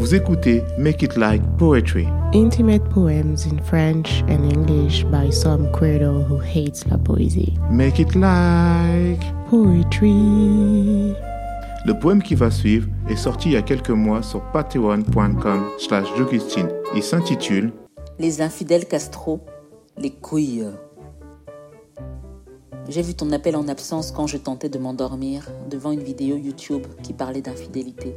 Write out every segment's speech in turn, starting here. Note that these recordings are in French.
Vous écoutez Make It Like Poetry. Intimate poems in French and English by some credo who hates la poésie. Make It Like. Poetry. Le poème qui va suivre est sorti il y a quelques mois sur patreon.com slash Il s'intitule Les infidèles Castro, les couilles. J'ai vu ton appel en absence quand je tentais de m'endormir devant une vidéo YouTube qui parlait d'infidélité.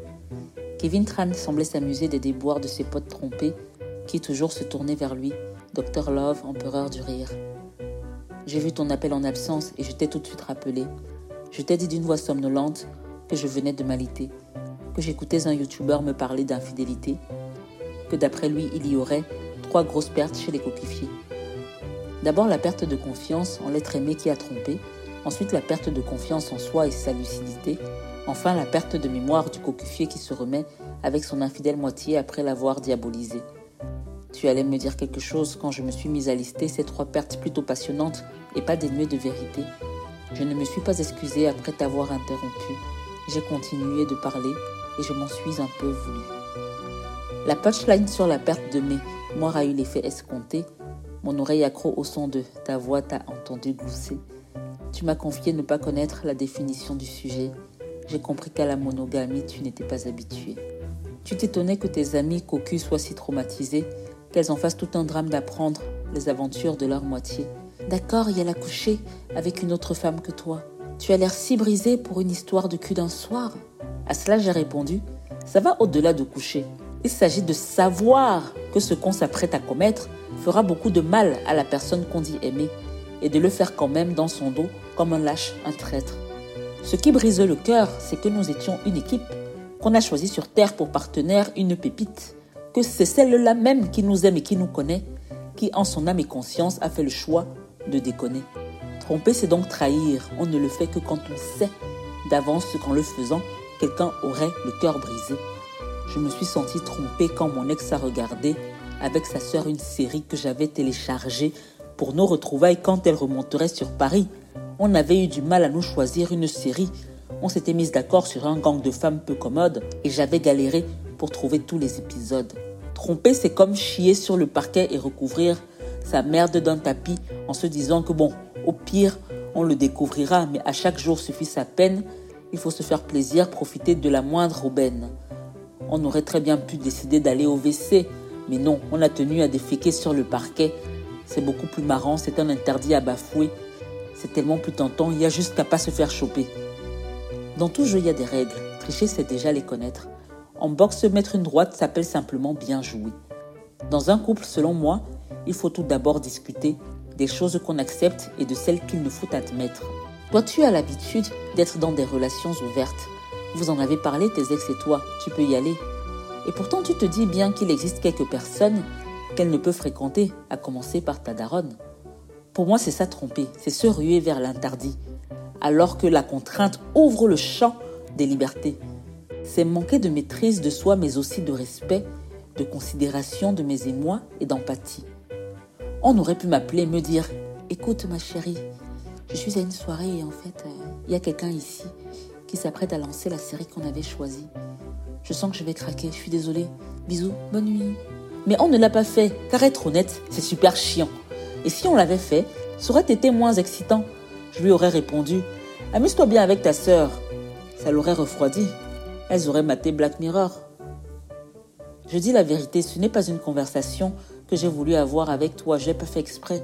Kevin Tran semblait s'amuser des déboires de ses potes trompés qui toujours se tournaient vers lui, Dr Love, empereur du rire. J'ai vu ton appel en absence et je t'ai tout de suite rappelé. Je t'ai dit d'une voix somnolente que je venais de m'aliter, que j'écoutais un YouTuber me parler d'infidélité, que d'après lui il y aurait trois grosses pertes chez les coquifiers. D'abord la perte de confiance en l'être aimé qui a trompé, ensuite la perte de confiance en soi et sa lucidité, enfin la perte de mémoire du cocufier qui se remet avec son infidèle moitié après l'avoir diabolisé. Tu allais me dire quelque chose quand je me suis mise à lister ces trois pertes plutôt passionnantes et pas dénuées de vérité. Je ne me suis pas excusée après t'avoir interrompu. J'ai continué de parler et je m'en suis un peu voulu. La punchline sur la perte de mes moires a eu l'effet escompté mon oreille accro au son de ta voix t'a entendu glousser. Tu m'as confié ne pas connaître la définition du sujet. J'ai compris qu'à la monogamie, tu n'étais pas habitué. Tu t'étonnais que tes amis cocus soient si traumatisés qu'elles en fassent tout un drame d'apprendre les aventures de leur moitié. D'accord, il y a la coucher avec une autre femme que toi. Tu as l'air si brisé pour une histoire de cul d'un soir. À cela, j'ai répondu Ça va au-delà de coucher. Il s'agit de savoir que ce qu'on s'apprête à commettre fera beaucoup de mal à la personne qu'on dit aimer et de le faire quand même dans son dos comme un lâche, un traître. Ce qui brise le cœur, c'est que nous étions une équipe, qu'on a choisi sur Terre pour partenaire une pépite, que c'est celle-là même qui nous aime et qui nous connaît, qui en son âme et conscience a fait le choix de déconner. Tromper, c'est donc trahir. On ne le fait que quand on sait d'avance qu'en le faisant, quelqu'un aurait le cœur brisé. Je me suis sentie trompée quand mon ex a regardé avec sa sœur une série que j'avais téléchargée pour nos retrouvailles quand elle remonterait sur Paris. On avait eu du mal à nous choisir une série. On s'était mis d'accord sur un gang de femmes peu commodes et j'avais galéré pour trouver tous les épisodes. Tromper, c'est comme chier sur le parquet et recouvrir sa merde d'un tapis en se disant que bon, au pire, on le découvrira, mais à chaque jour suffit sa peine. Il faut se faire plaisir, profiter de la moindre aubaine. On aurait très bien pu décider d'aller au WC, mais non, on a tenu à déféquer sur le parquet. C'est beaucoup plus marrant, c'est un interdit à bafouer. C'est tellement plus tentant, il y a juste qu'à pas se faire choper. Dans tout jeu, il y a des règles. Tricher, c'est déjà les connaître. En boxe, mettre une droite s'appelle simplement bien jouer. Dans un couple, selon moi, il faut tout d'abord discuter des choses qu'on accepte et de celles qu'il nous faut admettre. Toi, tu as l'habitude d'être dans des relations ouvertes. Vous en avez parlé, tes ex et toi. Tu peux y aller. Et pourtant, tu te dis bien qu'il existe quelques personnes qu'elle ne peut fréquenter, à commencer par ta daronne. Pour moi, c'est ça tromper, c'est se ruer vers l'interdit, alors que la contrainte ouvre le champ des libertés. C'est manquer de maîtrise de soi, mais aussi de respect, de considération de mes émois et d'empathie. On aurait pu m'appeler, me dire Écoute, ma chérie, je suis à une soirée et en fait, euh, il y a quelqu'un ici qui s'apprête à lancer la série qu'on avait choisie. Je sens que je vais craquer, je suis désolée. Bisous, bonne nuit. Mais on ne l'a pas fait, car être honnête, c'est super chiant. Et si on l'avait fait, ça aurait été moins excitant. Je lui aurais répondu Amuse-toi bien avec ta sœur. Ça l'aurait refroidi. Elles auraient maté Black Mirror. Je dis la vérité, ce n'est pas une conversation que j'ai voulu avoir avec toi, je l'ai pas fait exprès.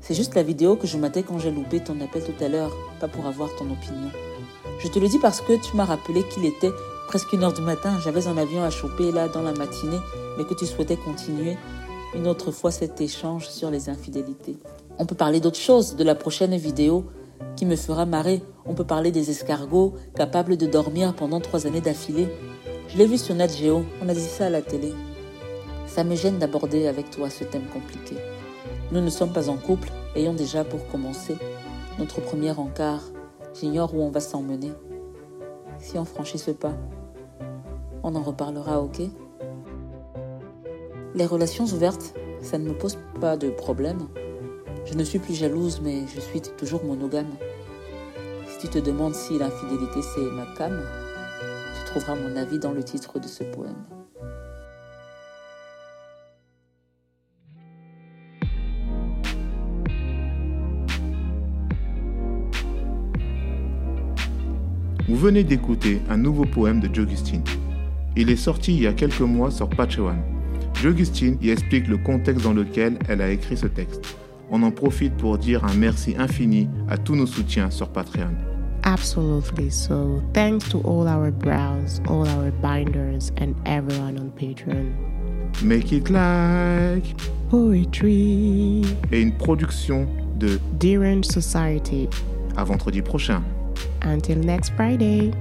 C'est juste la vidéo que je matais quand j'ai loupé ton appel tout à l'heure, pas pour avoir ton opinion. Je te le dis parce que tu m'as rappelé qu'il était presque une heure du matin. J'avais un avion à choper là dans la matinée, mais que tu souhaitais continuer une autre fois cet échange sur les infidélités. On peut parler d'autre chose, de la prochaine vidéo qui me fera marrer. On peut parler des escargots capables de dormir pendant trois années d'affilée. Je l'ai vu sur Nat Geo, on a dit ça à la télé. Ça me gêne d'aborder avec toi ce thème compliqué. Nous ne sommes pas en couple, ayons déjà pour commencer notre premier encart J'ignore où on va s'emmener. Si on franchit ce pas, on en reparlera, ok? Les relations ouvertes, ça ne me pose pas de problème. Je ne suis plus jalouse, mais je suis toujours monogame. Si tu te demandes si l'infidélité c'est ma cam, tu trouveras mon avis dans le titre de ce poème. Vous venez d'écouter un nouveau poème de Jogustine. Il est sorti il y a quelques mois sur Patreon. Jogustine y explique le contexte dans lequel elle a écrit ce texte. On en profite pour dire un merci infini à tous nos soutiens sur Patreon. Absolutely. So, thanks to all our brows, all our binders, and everyone on Patreon. Make it like Poetry. et une production de Derange Society. à vendredi prochain. Until next Friday.